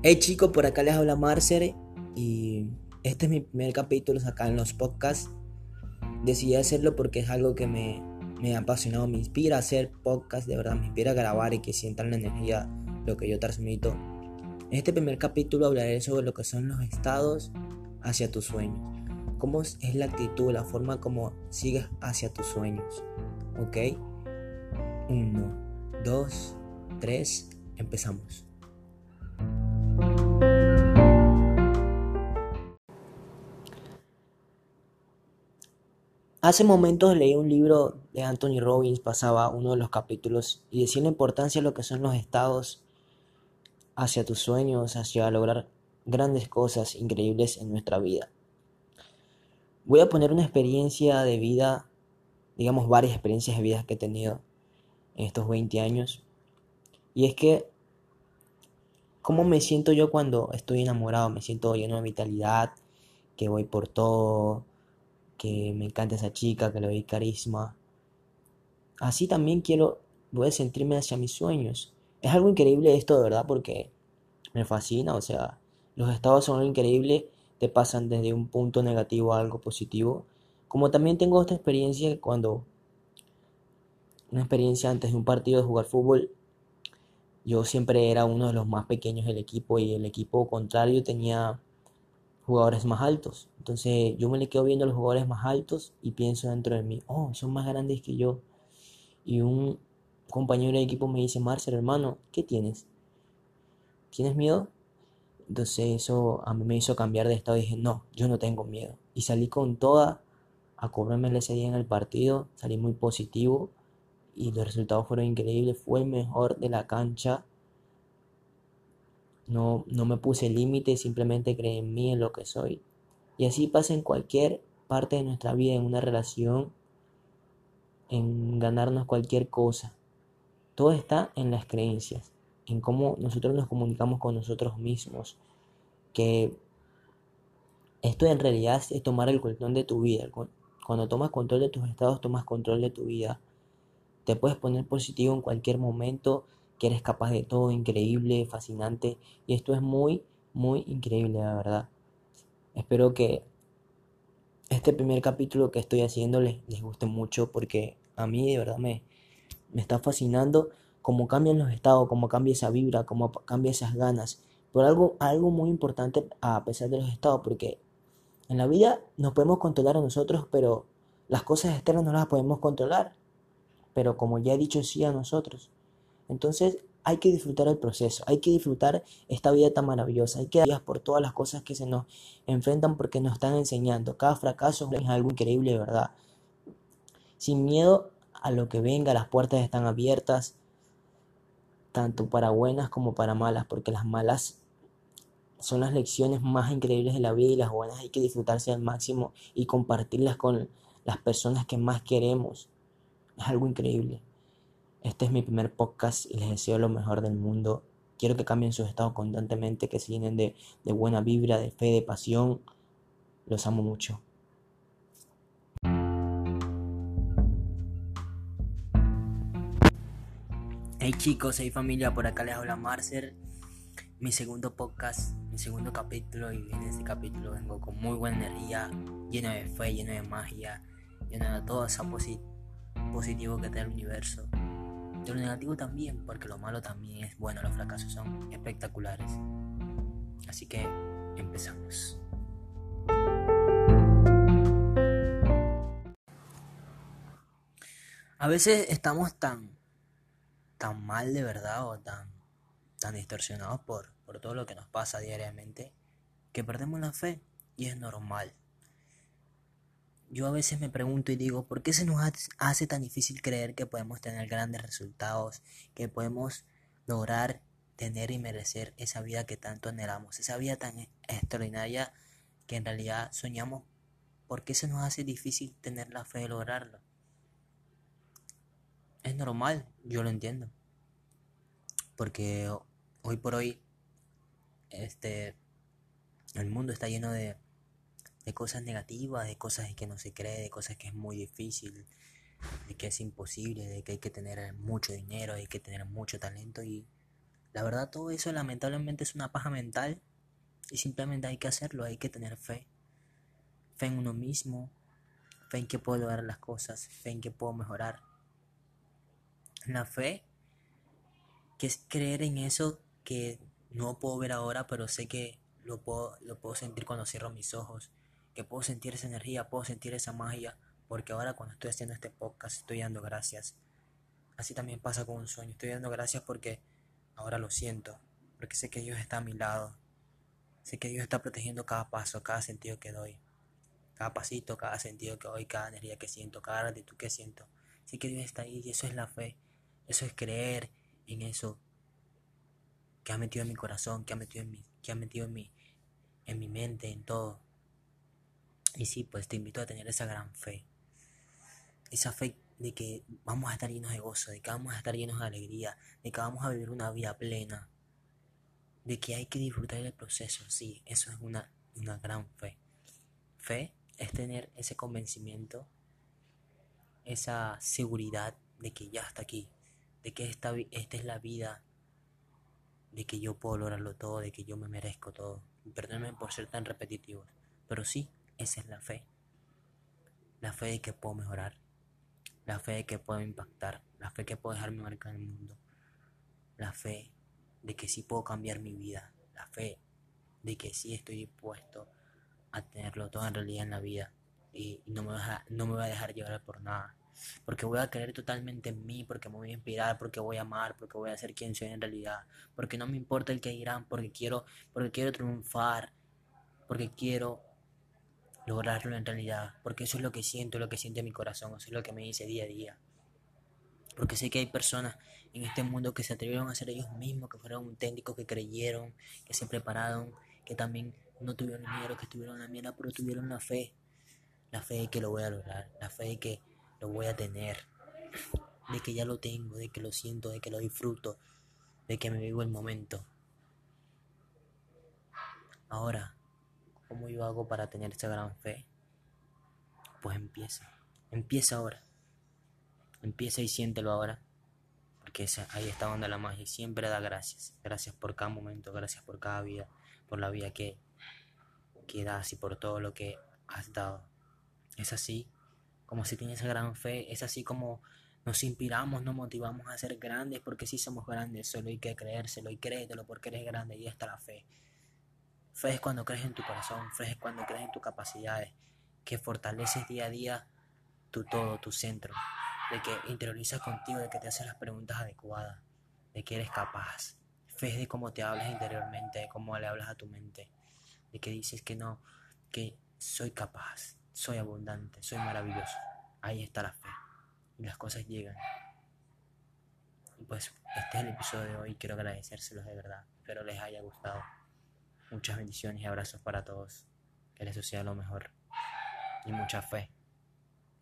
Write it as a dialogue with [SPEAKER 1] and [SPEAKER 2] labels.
[SPEAKER 1] Hey chicos, por acá les habla Marcer y este es mi primer capítulo acá en los podcasts. Decidí hacerlo porque es algo que me, me ha apasionado, me inspira a hacer podcast, de verdad, me inspira a grabar y que sientan la energía, lo que yo transmito. En este primer capítulo hablaré sobre lo que son los estados hacia tus sueños. Cómo es la actitud, la forma como sigues hacia tus sueños. ¿Ok? Uno, dos, tres, empezamos. Hace momentos leí un libro de Anthony Robbins, pasaba uno de los capítulos y decía la importancia de lo que son los estados hacia tus sueños, hacia lograr grandes cosas increíbles en nuestra vida. Voy a poner una experiencia de vida, digamos varias experiencias de vida que he tenido en estos 20 años. Y es que, ¿cómo me siento yo cuando estoy enamorado? Me siento lleno de vitalidad, que voy por todo, que me encanta esa chica, que le doy carisma. Así también quiero, voy a sentirme hacia mis sueños. Es algo increíble esto, de verdad, porque me fascina, o sea, los estados son algo increíble, te pasan desde un punto negativo a algo positivo. Como también tengo esta experiencia cuando, una experiencia antes de un partido de jugar fútbol, yo siempre era uno de los más pequeños del equipo y el equipo contrario tenía jugadores más altos. Entonces yo me le quedo viendo a los jugadores más altos y pienso dentro de mí, oh, son más grandes que yo. Y un compañero de equipo me dice, Marcel, hermano, ¿qué tienes? ¿Tienes miedo? Entonces eso a mí me hizo cambiar de estado y dije, no, yo no tengo miedo. Y salí con toda a cobrarme ese día en el partido, salí muy positivo y los resultados fueron increíbles, fue el mejor de la cancha no, no me puse límites, simplemente creí en mí, en lo que soy. Y así pasa en cualquier parte de nuestra vida, en una relación, en ganarnos cualquier cosa. Todo está en las creencias, en cómo nosotros nos comunicamos con nosotros mismos. Que esto en realidad es tomar el control de tu vida. Cuando tomas control de tus estados, tomas control de tu vida. Te puedes poner positivo en cualquier momento que eres capaz de todo, increíble, fascinante. Y esto es muy, muy increíble, la verdad. Espero que este primer capítulo que estoy haciendo les, guste mucho porque a mí de verdad me, me está fascinando cómo cambian los estados, cómo cambia esa vibra, cómo cambia esas ganas. Pero algo, algo muy importante a pesar de los estados, porque en la vida nos podemos controlar a nosotros, pero las cosas externas no las podemos controlar. Pero como ya he dicho, sí a nosotros. Entonces hay que disfrutar el proceso, hay que disfrutar esta vida tan maravillosa, hay que dar por todas las cosas que se nos enfrentan porque nos están enseñando. Cada fracaso es algo increíble, verdad. Sin miedo a lo que venga, las puertas están abiertas, tanto para buenas como para malas, porque las malas son las lecciones más increíbles de la vida y las buenas hay que disfrutarse al máximo y compartirlas con las personas que más queremos. Es algo increíble. Este es mi primer podcast y les deseo lo mejor del mundo. Quiero que cambien sus estados constantemente, que se llenen de, de buena vibra, de fe, de pasión. Los amo mucho. Hey chicos, hey familia, por acá les habla Marcer. Mi segundo podcast, mi segundo capítulo y en este capítulo vengo con muy buena energía, lleno de fe, lleno de magia, lleno de todo ese positivo que da el universo lo negativo también, porque lo malo también es bueno, los fracasos son espectaculares. Así que empezamos. A veces estamos tan, tan mal de verdad o tan, tan distorsionados por, por todo lo que nos pasa diariamente que perdemos la fe y es normal. Yo a veces me pregunto y digo, ¿por qué se nos hace tan difícil creer que podemos tener grandes resultados, que podemos lograr tener y merecer esa vida que tanto anhelamos, esa vida tan extraordinaria que en realidad soñamos? ¿Por qué se nos hace difícil tener la fe de lograrlo? Es normal, yo lo entiendo. Porque hoy por hoy este el mundo está lleno de de cosas negativas, de cosas que no se cree, de cosas que es muy difícil, de que es imposible, de que hay que tener mucho dinero, hay que tener mucho talento y La verdad todo eso lamentablemente es una paja mental y simplemente hay que hacerlo, hay que tener fe. Fe en uno mismo, fe en que puedo lograr las cosas, fe en que puedo mejorar. La fe, que es creer en eso que no puedo ver ahora, pero sé que lo puedo, lo puedo sentir cuando cierro mis ojos, que puedo sentir esa energía, puedo sentir esa magia, porque ahora cuando estoy haciendo este podcast estoy dando gracias. Así también pasa con un sueño, estoy dando gracias porque ahora lo siento, porque sé que Dios está a mi lado, sé que Dios está protegiendo cada paso, cada sentido que doy, cada pasito, cada sentido que doy, cada energía que siento, cada gratitud que siento. Sé que Dios está ahí y eso es la fe, eso es creer en eso que ha metido en mi corazón, que ha metido en mi, que ha metido en mi, en mi mente, en todo. Y sí, pues te invito a tener esa gran fe. Esa fe de que vamos a estar llenos de gozo, de que vamos a estar llenos de alegría, de que vamos a vivir una vida plena, de que hay que disfrutar del proceso. Sí, eso es una, una gran fe. Fe es tener ese convencimiento, esa seguridad de que ya está aquí, de que esta, esta es la vida, de que yo puedo lograrlo todo, de que yo me merezco todo. Perdónenme por ser tan repetitivo, pero sí, esa es la fe. La fe de que puedo mejorar, la fe de que puedo impactar, la fe de que puedo dejarme marcar en el mundo, la fe de que sí puedo cambiar mi vida, la fe de que sí estoy dispuesto a tenerlo todo en realidad en la vida y no me, a, no me voy a dejar llevar por nada. Porque voy a creer totalmente en mí, porque me voy a inspirar, porque voy a amar, porque voy a ser quien soy en realidad. Porque no me importa el que dirán, porque quiero, porque quiero triunfar, porque quiero lograrlo en realidad, porque eso es lo que siento, lo que siente mi corazón, eso es lo que me dice día a día. Porque sé que hay personas en este mundo que se atrevieron a ser ellos mismos, que fueron auténticos, que creyeron, que se prepararon, que también no tuvieron dinero, que tuvieron la mierda, pero tuvieron la fe. La fe de que lo voy a lograr, la fe de que lo voy a tener, de que ya lo tengo, de que lo siento, de que lo disfruto, de que me vivo el momento. Ahora, ¿Cómo yo hago para tener esa gran fe? Pues empieza. Empieza ahora. Empieza y siéntelo ahora. Porque ahí está donde la magia. siempre da gracias. Gracias por cada momento. Gracias por cada vida. Por la vida que, que das y por todo lo que has dado. Es así como si tienes esa gran fe. Es así como nos inspiramos, nos motivamos a ser grandes. Porque si somos grandes. Solo hay que creérselo y créetelo porque eres grande. Y está la fe. Fe es cuando crees en tu corazón, fe es cuando crees en tus capacidades, que fortaleces día a día tu todo, tu centro, de que interiorizas contigo, de que te haces las preguntas adecuadas, de que eres capaz. Fe es de cómo te hablas interiormente, de cómo le hablas a tu mente, de que dices que no, que soy capaz, soy abundante, soy maravilloso. Ahí está la fe. Y las cosas llegan. Y pues este es el episodio de hoy. Quiero agradecérselos de verdad. Espero les haya gustado. Muchas bendiciones y abrazos para todos. Que les suceda lo mejor. Y mucha fe.